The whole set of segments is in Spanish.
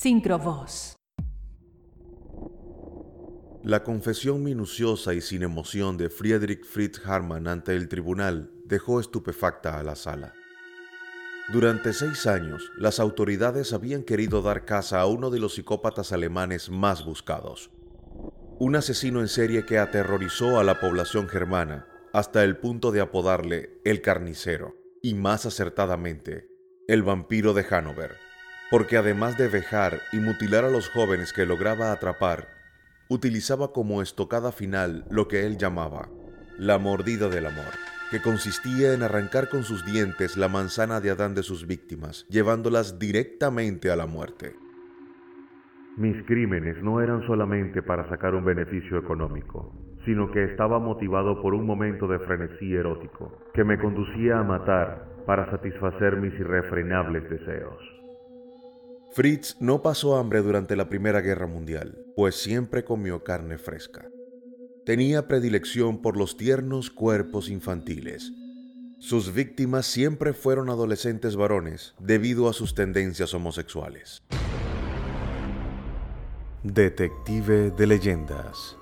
Sincrovoz. La confesión minuciosa y sin emoción de Friedrich Fritz Hartmann ante el tribunal dejó estupefacta a la sala. Durante seis años, las autoridades habían querido dar caza a uno de los psicópatas alemanes más buscados. Un asesino en serie que aterrorizó a la población germana hasta el punto de apodarle el carnicero y más acertadamente, el vampiro de Hanover, porque además de vejar y mutilar a los jóvenes que lograba atrapar, utilizaba como estocada final lo que él llamaba la mordida del amor que consistía en arrancar con sus dientes la manzana de Adán de sus víctimas, llevándolas directamente a la muerte. Mis crímenes no eran solamente para sacar un beneficio económico, sino que estaba motivado por un momento de frenesí erótico, que me conducía a matar para satisfacer mis irrefrenables deseos. Fritz no pasó hambre durante la Primera Guerra Mundial, pues siempre comió carne fresca tenía predilección por los tiernos cuerpos infantiles. Sus víctimas siempre fueron adolescentes varones debido a sus tendencias homosexuales. Detective de leyendas.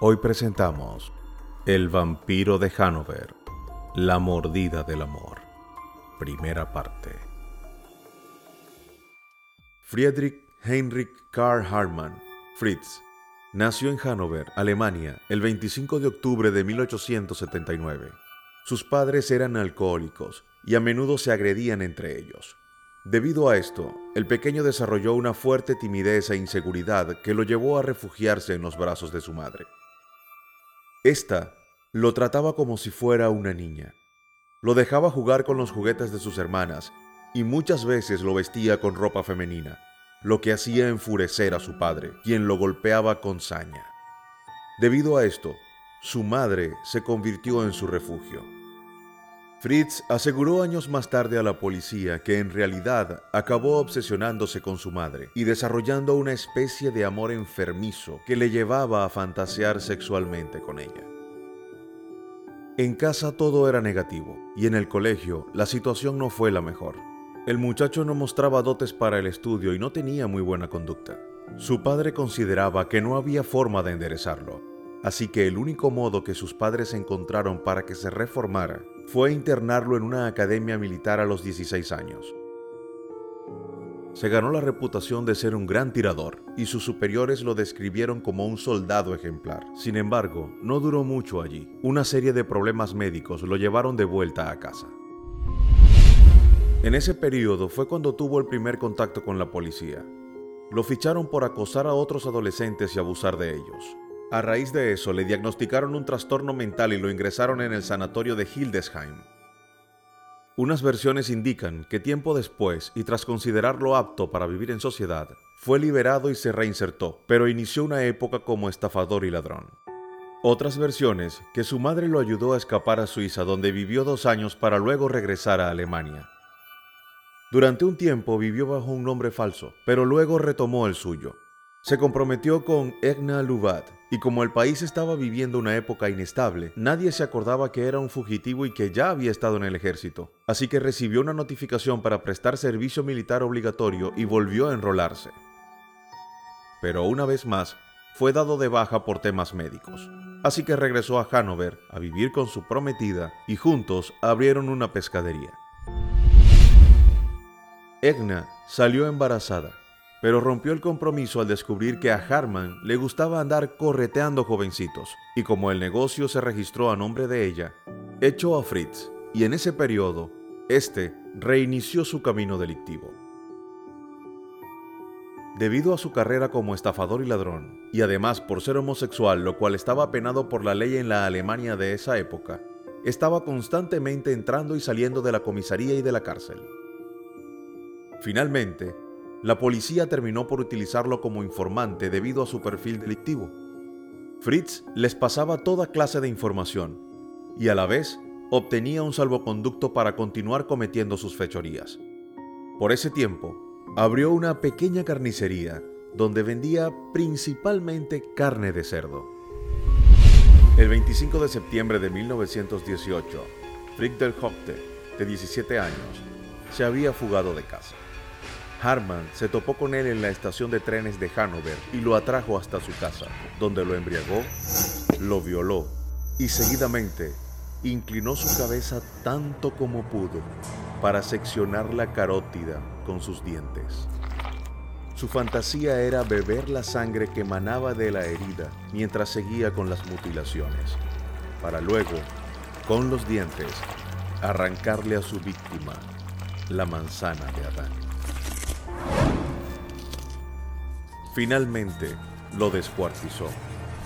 Hoy presentamos El vampiro de Hanover, La mordida del amor. Primera parte. Friedrich Heinrich Karl Hartmann, Fritz, Nació en Hannover, Alemania, el 25 de octubre de 1879. Sus padres eran alcohólicos y a menudo se agredían entre ellos. Debido a esto, el pequeño desarrolló una fuerte timidez e inseguridad que lo llevó a refugiarse en los brazos de su madre. Esta lo trataba como si fuera una niña. Lo dejaba jugar con los juguetes de sus hermanas y muchas veces lo vestía con ropa femenina lo que hacía enfurecer a su padre, quien lo golpeaba con saña. Debido a esto, su madre se convirtió en su refugio. Fritz aseguró años más tarde a la policía que en realidad acabó obsesionándose con su madre y desarrollando una especie de amor enfermizo que le llevaba a fantasear sexualmente con ella. En casa todo era negativo y en el colegio la situación no fue la mejor. El muchacho no mostraba dotes para el estudio y no tenía muy buena conducta. Su padre consideraba que no había forma de enderezarlo, así que el único modo que sus padres encontraron para que se reformara fue internarlo en una academia militar a los 16 años. Se ganó la reputación de ser un gran tirador y sus superiores lo describieron como un soldado ejemplar. Sin embargo, no duró mucho allí. Una serie de problemas médicos lo llevaron de vuelta a casa. En ese periodo fue cuando tuvo el primer contacto con la policía. Lo ficharon por acosar a otros adolescentes y abusar de ellos. A raíz de eso le diagnosticaron un trastorno mental y lo ingresaron en el sanatorio de Hildesheim. Unas versiones indican que tiempo después, y tras considerarlo apto para vivir en sociedad, fue liberado y se reinsertó, pero inició una época como estafador y ladrón. Otras versiones que su madre lo ayudó a escapar a Suiza donde vivió dos años para luego regresar a Alemania. Durante un tiempo vivió bajo un nombre falso, pero luego retomó el suyo. Se comprometió con Egna Lubat, y como el país estaba viviendo una época inestable, nadie se acordaba que era un fugitivo y que ya había estado en el ejército. Así que recibió una notificación para prestar servicio militar obligatorio y volvió a enrolarse. Pero una vez más, fue dado de baja por temas médicos. Así que regresó a Hanover a vivir con su prometida y juntos abrieron una pescadería. Egna salió embarazada, pero rompió el compromiso al descubrir que a Harman le gustaba andar correteando jovencitos, y como el negocio se registró a nombre de ella, echó a Fritz, y en ese periodo, este reinició su camino delictivo. Debido a su carrera como estafador y ladrón, y además por ser homosexual, lo cual estaba penado por la ley en la Alemania de esa época, estaba constantemente entrando y saliendo de la comisaría y de la cárcel. Finalmente, la policía terminó por utilizarlo como informante debido a su perfil delictivo. Fritz les pasaba toda clase de información y a la vez obtenía un salvoconducto para continuar cometiendo sus fechorías. Por ese tiempo, abrió una pequeña carnicería donde vendía principalmente carne de cerdo. El 25 de septiembre de 1918, Frick del Hopte, de 17 años, se había fugado de casa. Harman se topó con él en la estación de trenes de Hanover y lo atrajo hasta su casa, donde lo embriagó, lo violó y seguidamente inclinó su cabeza tanto como pudo para seccionar la carótida con sus dientes. Su fantasía era beber la sangre que emanaba de la herida mientras seguía con las mutilaciones, para luego, con los dientes, arrancarle a su víctima la manzana de Adán. Finalmente, lo descuartizó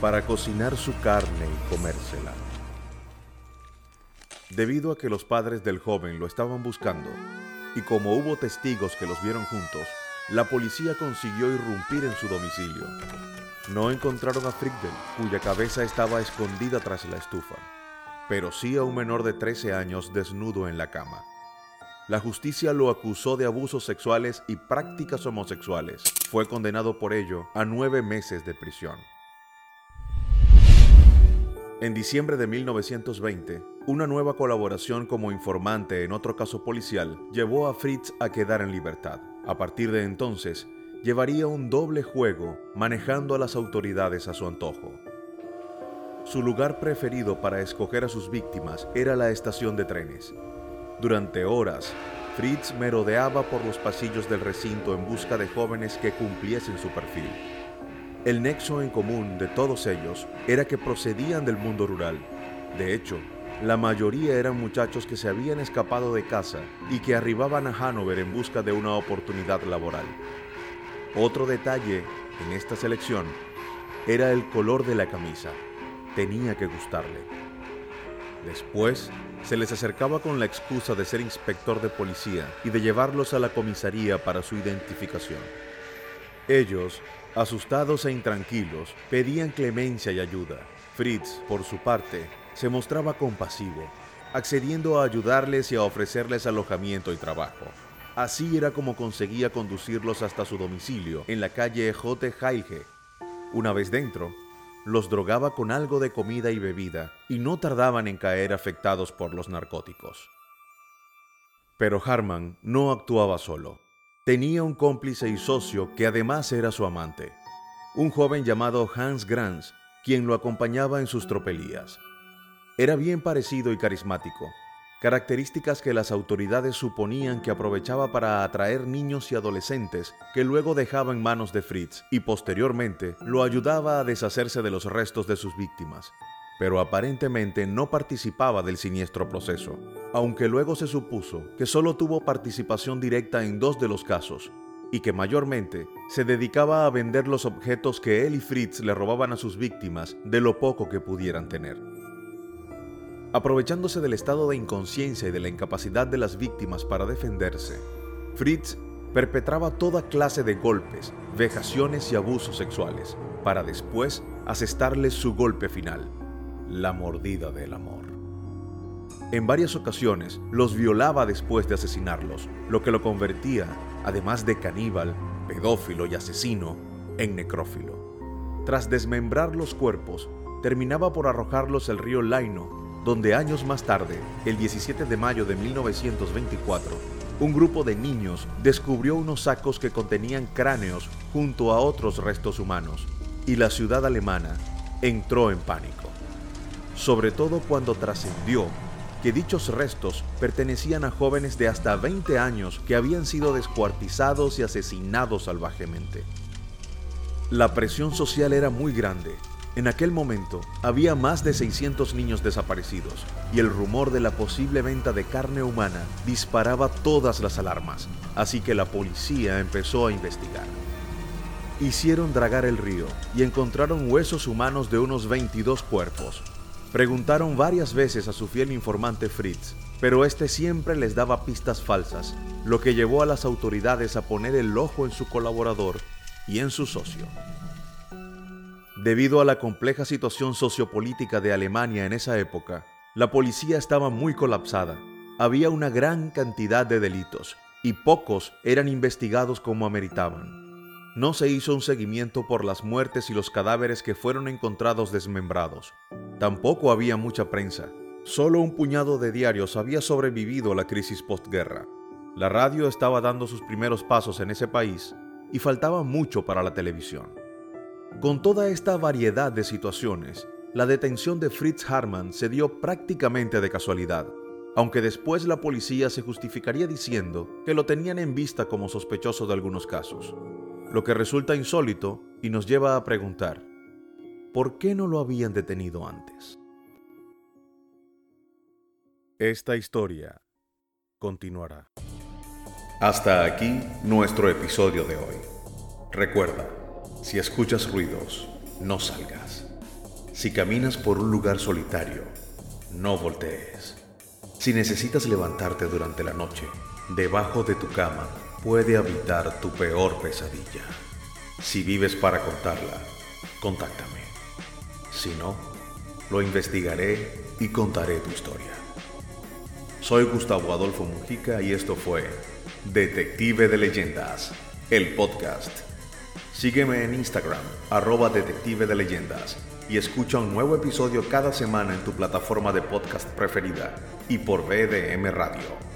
para cocinar su carne y comérsela. Debido a que los padres del joven lo estaban buscando, y como hubo testigos que los vieron juntos, la policía consiguió irrumpir en su domicilio. No encontraron a Friedel, cuya cabeza estaba escondida tras la estufa, pero sí a un menor de 13 años desnudo en la cama. La justicia lo acusó de abusos sexuales y prácticas homosexuales. Fue condenado por ello a nueve meses de prisión. En diciembre de 1920, una nueva colaboración como informante en otro caso policial llevó a Fritz a quedar en libertad. A partir de entonces, llevaría un doble juego manejando a las autoridades a su antojo. Su lugar preferido para escoger a sus víctimas era la estación de trenes. Durante horas, Fritz merodeaba por los pasillos del recinto en busca de jóvenes que cumpliesen su perfil. El nexo en común de todos ellos era que procedían del mundo rural. De hecho, la mayoría eran muchachos que se habían escapado de casa y que arribaban a Hanover en busca de una oportunidad laboral. Otro detalle en esta selección era el color de la camisa. Tenía que gustarle. Después, se les acercaba con la excusa de ser inspector de policía y de llevarlos a la comisaría para su identificación. Ellos Asustados e intranquilos, pedían clemencia y ayuda. Fritz, por su parte, se mostraba compasivo, accediendo a ayudarles y a ofrecerles alojamiento y trabajo. Así era como conseguía conducirlos hasta su domicilio en la calle J. Heilge. Una vez dentro, los drogaba con algo de comida y bebida y no tardaban en caer afectados por los narcóticos. Pero Harman no actuaba solo. Tenía un cómplice y socio que además era su amante, un joven llamado Hans Grans, quien lo acompañaba en sus tropelías. Era bien parecido y carismático, características que las autoridades suponían que aprovechaba para atraer niños y adolescentes que luego dejaba en manos de Fritz y posteriormente lo ayudaba a deshacerse de los restos de sus víctimas, pero aparentemente no participaba del siniestro proceso, aunque luego se supuso que solo tuvo participación directa en dos de los casos, y que mayormente se dedicaba a vender los objetos que él y Fritz le robaban a sus víctimas de lo poco que pudieran tener. Aprovechándose del estado de inconsciencia y de la incapacidad de las víctimas para defenderse, Fritz perpetraba toda clase de golpes, vejaciones y abusos sexuales, para después asestarles su golpe final, la mordida del amor. En varias ocasiones los violaba después de asesinarlos, lo que lo convertía, además de caníbal, pedófilo y asesino, en necrófilo. Tras desmembrar los cuerpos, terminaba por arrojarlos al río Laino, donde años más tarde, el 17 de mayo de 1924, un grupo de niños descubrió unos sacos que contenían cráneos junto a otros restos humanos, y la ciudad alemana entró en pánico sobre todo cuando trascendió que dichos restos pertenecían a jóvenes de hasta 20 años que habían sido descuartizados y asesinados salvajemente. La presión social era muy grande. En aquel momento había más de 600 niños desaparecidos y el rumor de la posible venta de carne humana disparaba todas las alarmas, así que la policía empezó a investigar. Hicieron dragar el río y encontraron huesos humanos de unos 22 cuerpos, Preguntaron varias veces a su fiel informante Fritz, pero este siempre les daba pistas falsas, lo que llevó a las autoridades a poner el ojo en su colaborador y en su socio. Debido a la compleja situación sociopolítica de Alemania en esa época, la policía estaba muy colapsada. Había una gran cantidad de delitos y pocos eran investigados como ameritaban. No se hizo un seguimiento por las muertes y los cadáveres que fueron encontrados desmembrados. Tampoco había mucha prensa. Solo un puñado de diarios había sobrevivido a la crisis postguerra. La radio estaba dando sus primeros pasos en ese país y faltaba mucho para la televisión. Con toda esta variedad de situaciones, la detención de Fritz Harman se dio prácticamente de casualidad, aunque después la policía se justificaría diciendo que lo tenían en vista como sospechoso de algunos casos, lo que resulta insólito y nos lleva a preguntar, ¿por qué no lo habían detenido antes? Esta historia continuará. Hasta aquí nuestro episodio de hoy. Recuerda, si escuchas ruidos, no salgas. Si caminas por un lugar solitario, no voltees. Si necesitas levantarte durante la noche, debajo de tu cama puede habitar tu peor pesadilla. Si vives para contarla, contáctame. Si no, lo investigaré y contaré tu historia. Soy Gustavo Adolfo Mujica y esto fue Detective de Leyendas, el podcast. Sígueme en Instagram, arroba Detective de Leyendas, y escucha un nuevo episodio cada semana en tu plataforma de podcast preferida y por BDM Radio.